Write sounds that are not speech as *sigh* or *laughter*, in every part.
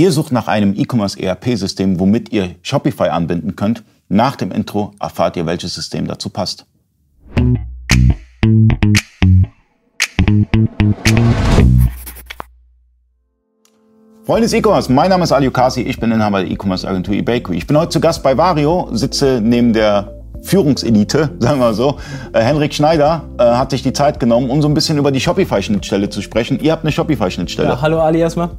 Ihr sucht nach einem E-Commerce ERP-System, womit ihr Shopify anbinden könnt. Nach dem Intro erfahrt ihr, welches System dazu passt. Freunde des E-Commerce, mein Name ist Ali Okasi, ich bin Inhaber der E-Commerce Agentur eBakery. Ich bin heute zu Gast bei Vario, sitze neben der Führungselite, sagen wir so. Äh, Henrik Schneider äh, hat sich die Zeit genommen, um so ein bisschen über die Shopify-Schnittstelle zu sprechen. Ihr habt eine Shopify-Schnittstelle. Ja, hallo Ali erstmal.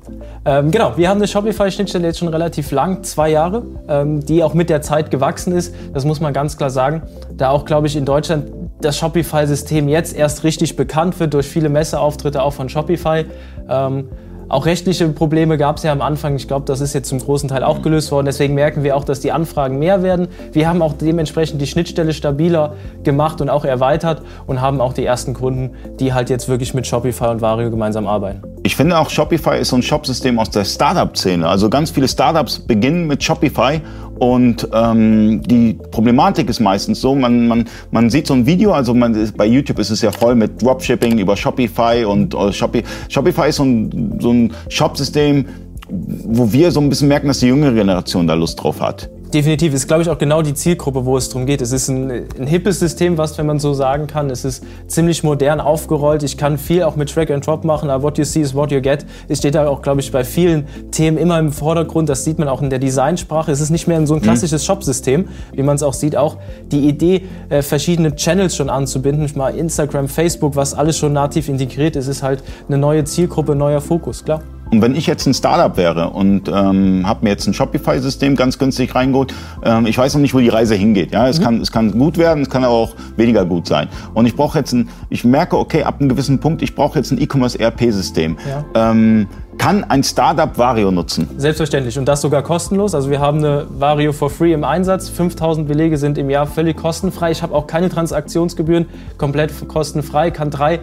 Ähm, genau, wir haben eine Shopify-Schnittstelle jetzt schon relativ lang, zwei Jahre, ähm, die auch mit der Zeit gewachsen ist. Das muss man ganz klar sagen. Da auch, glaube ich, in Deutschland das Shopify-System jetzt erst richtig bekannt wird durch viele Messeauftritte auch von Shopify. Ähm, auch rechtliche Probleme gab es ja am Anfang. Ich glaube, das ist jetzt zum großen Teil auch gelöst worden. Deswegen merken wir auch, dass die Anfragen mehr werden. Wir haben auch dementsprechend die Schnittstelle stabiler gemacht und auch erweitert und haben auch die ersten Kunden, die halt jetzt wirklich mit Shopify und Vario gemeinsam arbeiten. Ich finde auch Shopify ist so ein Shopsystem aus der Startup-Szene. Also ganz viele Startups beginnen mit Shopify und ähm, die Problematik ist meistens so, man, man, man sieht so ein Video, also man, bei YouTube ist es ja voll mit Dropshipping über Shopify und uh, Shopify, Shopify ist so ein, so ein Shopsystem, wo wir so ein bisschen merken, dass die jüngere Generation da Lust drauf hat. Definitiv ist, glaube ich, auch genau die Zielgruppe, wo es darum geht. Es ist ein, ein hippes System, was, wenn man so sagen kann. Es ist ziemlich modern aufgerollt. Ich kann viel auch mit Track and Drop machen, aber what you see is what you get. Es steht da auch, glaube ich, bei vielen Themen immer im Vordergrund. Das sieht man auch in der Designsprache. Es ist nicht mehr so ein mhm. klassisches mhm. Shop-System, wie man es auch sieht. Auch die Idee, äh, verschiedene Channels schon anzubinden, mal Instagram, Facebook, was alles schon nativ integriert ist, ist halt eine neue Zielgruppe, neuer Fokus, klar. Und wenn ich jetzt ein Startup wäre und ähm, habe mir jetzt ein Shopify-System ganz günstig reingeholt, ähm, ich weiß noch nicht, wo die Reise hingeht. Ja, es mhm. kann es kann gut werden, es kann aber auch weniger gut sein. Und ich brauche jetzt ein, ich merke, okay, ab einem gewissen Punkt, ich brauche jetzt ein E-Commerce-ERP-System. Ja. Ähm, kann ein Startup Vario nutzen? Selbstverständlich und das sogar kostenlos. Also wir haben eine Vario for free im Einsatz. 5000 Belege sind im Jahr völlig kostenfrei. Ich habe auch keine Transaktionsgebühren, komplett kostenfrei. Kann drei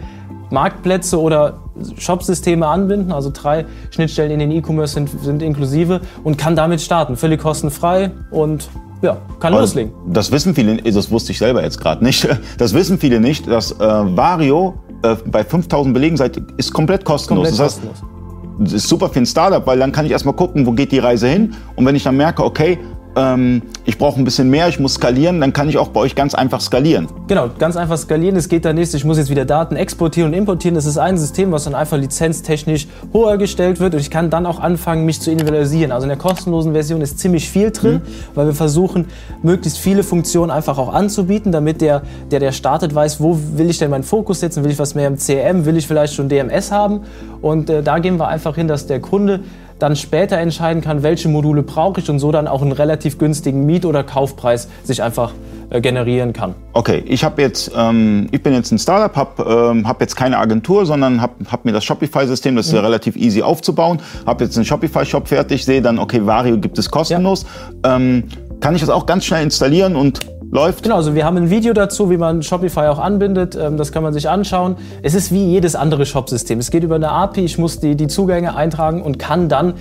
Marktplätze oder Shopsysteme anbinden, also drei Schnittstellen in den E-Commerce sind, sind inklusive und kann damit starten, völlig kostenfrei und ja, kann Aber loslegen. Das wissen viele, das wusste ich selber jetzt gerade nicht, *laughs* das wissen viele nicht, dass äh, Vario äh, bei 5000 Belegen seid, ist komplett kostenlos. Komplett das heißt, kostenlos. Das ist super für ein Startup, weil dann kann ich erstmal gucken, wo geht die Reise hin. Und wenn ich dann merke, okay, ähm, ich brauche ein bisschen mehr, ich muss skalieren, dann kann ich auch bei euch ganz einfach skalieren. Genau, ganz einfach skalieren. Es geht dann nicht, ich muss jetzt wieder Daten exportieren und importieren. Das ist ein System, was dann einfach lizenztechnisch höher gestellt wird und ich kann dann auch anfangen, mich zu individualisieren. Also in der kostenlosen Version ist ziemlich viel drin, mhm. weil wir versuchen, möglichst viele Funktionen einfach auch anzubieten, damit der, der, der startet, weiß, wo will ich denn meinen Fokus setzen? Will ich was mehr im CRM? Will ich vielleicht schon DMS haben? Und äh, da gehen wir einfach hin, dass der Kunde dann später entscheiden kann, welche Module brauche ich und so dann auch einen relativ günstigen Miet- oder Kaufpreis sich einfach äh, generieren kann. Okay, ich habe jetzt, ähm, ich bin jetzt ein Startup, habe ähm, hab jetzt keine Agentur, sondern habe hab mir das Shopify-System, das ist mhm. relativ easy aufzubauen, habe jetzt einen Shopify-Shop fertig, sehe dann, okay, Vario gibt es kostenlos. Ja. Ähm, kann ich das auch ganz schnell installieren und läuft. Genau, also wir haben ein Video dazu, wie man Shopify auch anbindet. Ähm, das kann man sich anschauen. Es ist wie jedes andere Shop-System. Es geht über eine API, ich muss die, die Zugänge eintragen und kann dann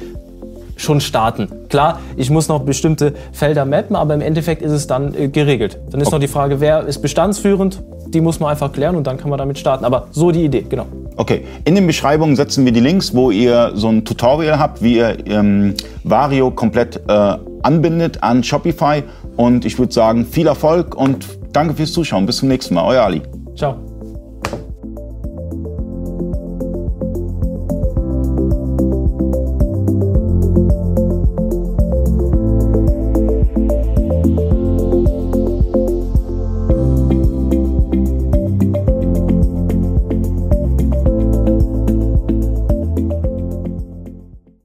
schon starten. Klar, ich muss noch bestimmte Felder mappen, aber im Endeffekt ist es dann äh, geregelt. Dann ist okay. noch die Frage, wer ist bestandsführend? Die muss man einfach klären und dann kann man damit starten. Aber so die Idee, genau. Okay, in den Beschreibungen setzen wir die Links, wo ihr so ein Tutorial habt, wie ihr ähm, Vario komplett äh, anbindet an Shopify. Und ich würde sagen, viel Erfolg und danke fürs Zuschauen. Bis zum nächsten Mal. Euer Ali. Ciao.